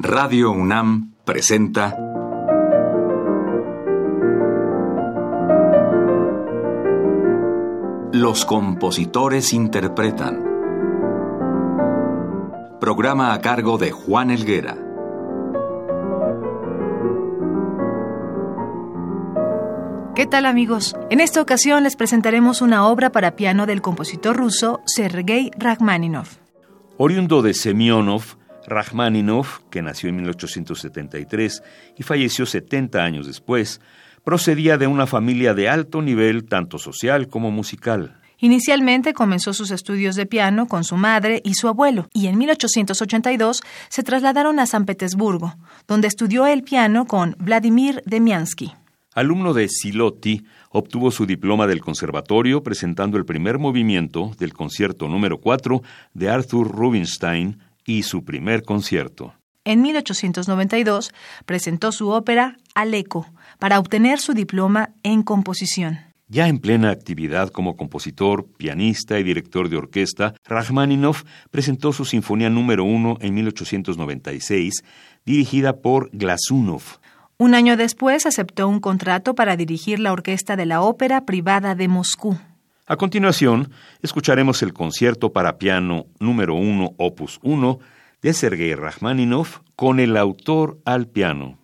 Radio UNAM presenta Los compositores interpretan. Programa a cargo de Juan Elguera. ¿Qué tal amigos? En esta ocasión les presentaremos una obra para piano del compositor ruso Sergei Rachmaninoff. Oriundo de Semyonov, Rachmaninoff, que nació en 1873 y falleció 70 años después, procedía de una familia de alto nivel tanto social como musical. Inicialmente comenzó sus estudios de piano con su madre y su abuelo, y en 1882 se trasladaron a San Petersburgo, donde estudió el piano con Vladimir Demiansky. Alumno de Silotti, obtuvo su diploma del conservatorio presentando el primer movimiento del concierto número 4 de Arthur Rubinstein y su primer concierto. En 1892 presentó su ópera Aleco para obtener su diploma en composición. Ya en plena actividad como compositor, pianista y director de orquesta, Rachmaninoff presentó su Sinfonía número 1 en 1896, dirigida por Glasunov. Un año después aceptó un contrato para dirigir la orquesta de la Ópera Privada de Moscú. A continuación, escucharemos el concierto para piano número 1, opus 1, de Sergei Rachmaninoff con el autor al piano.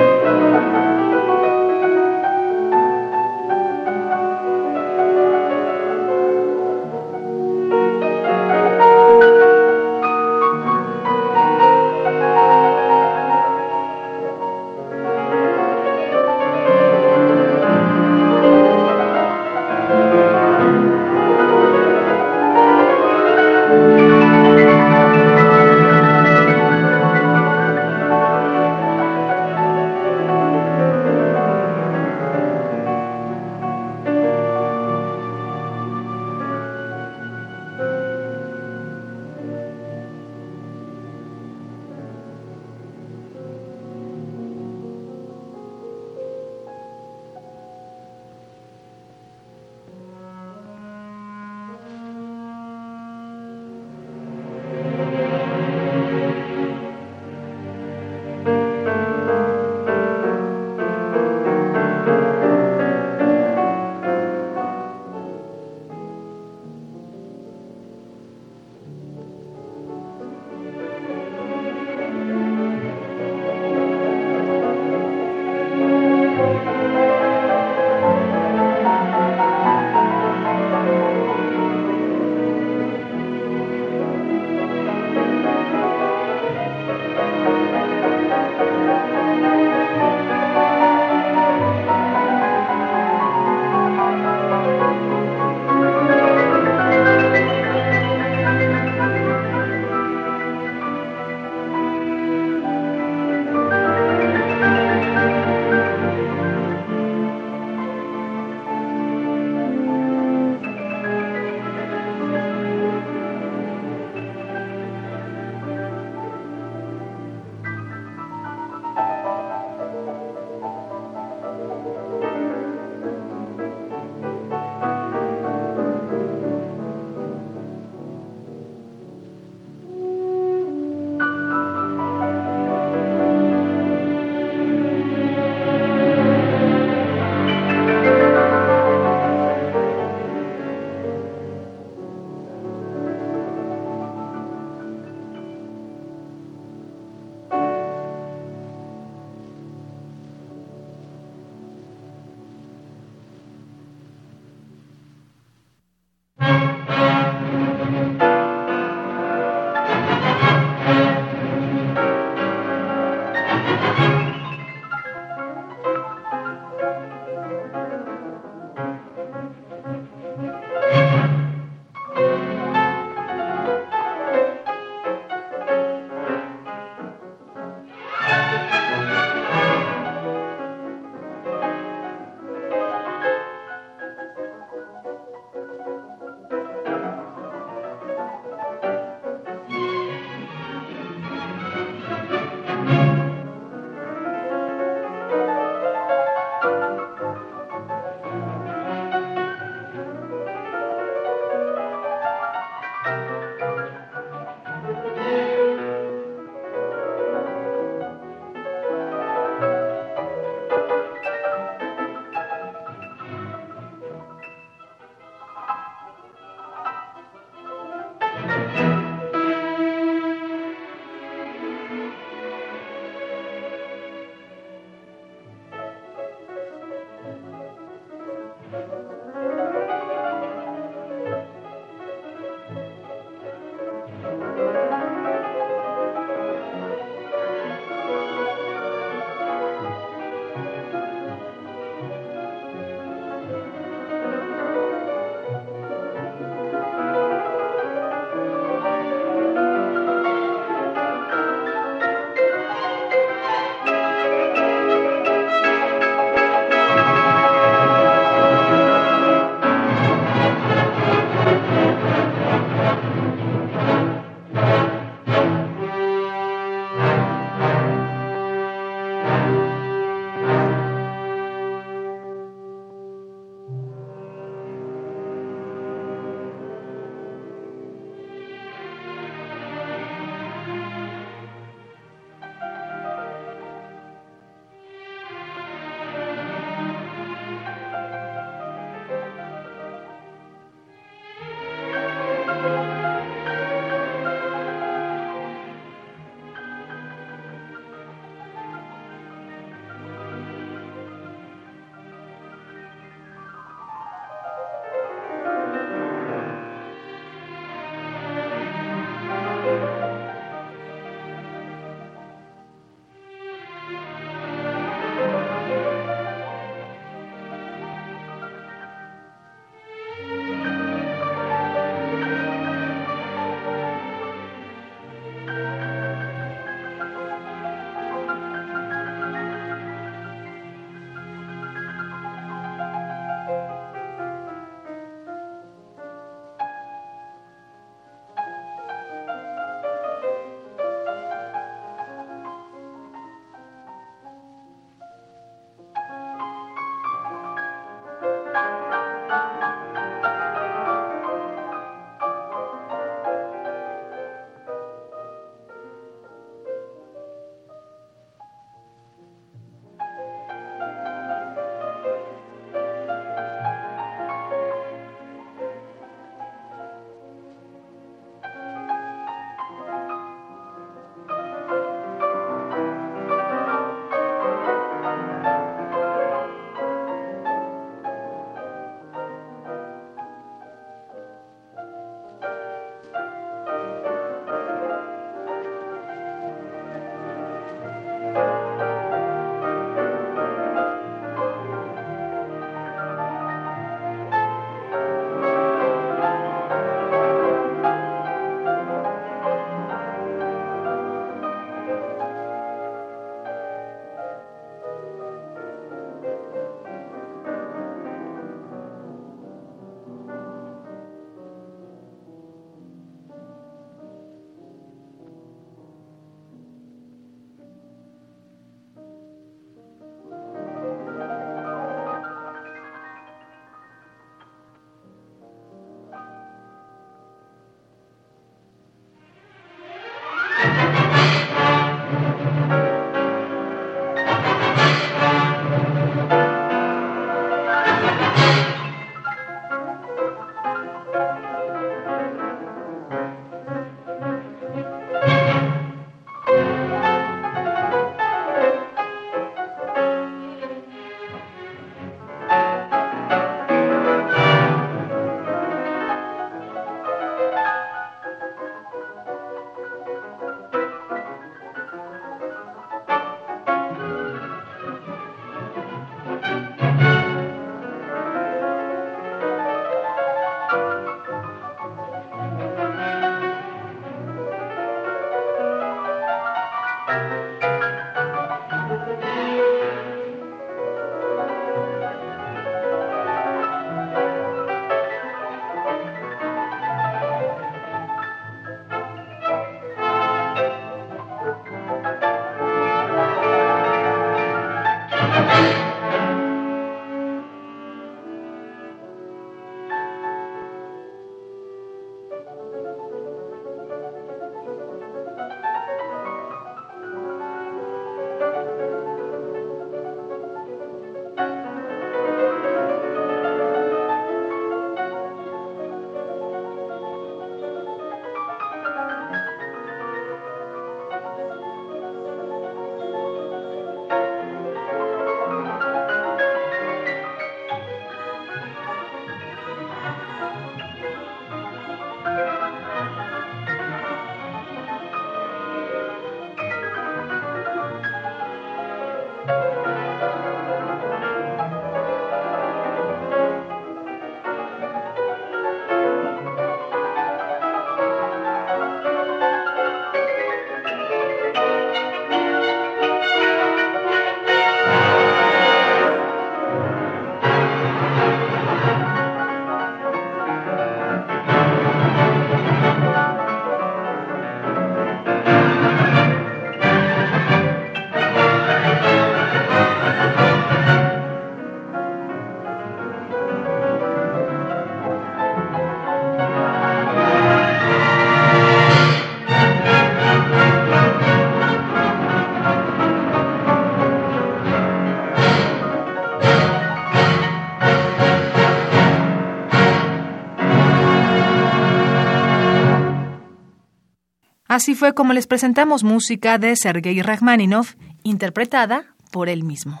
Así fue como les presentamos música de Sergei Rachmaninoff, interpretada por él mismo.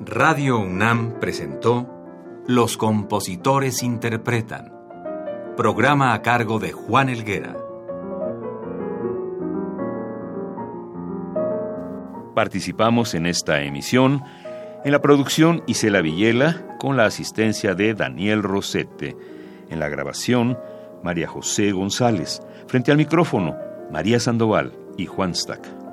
Radio UNAM presentó Los compositores interpretan, programa a cargo de Juan Elguera. Participamos en esta emisión en la producción Isela Villela, con la asistencia de Daniel Rosete. En la grabación, María José González. Frente al micrófono, María Sandoval y Juan Stack.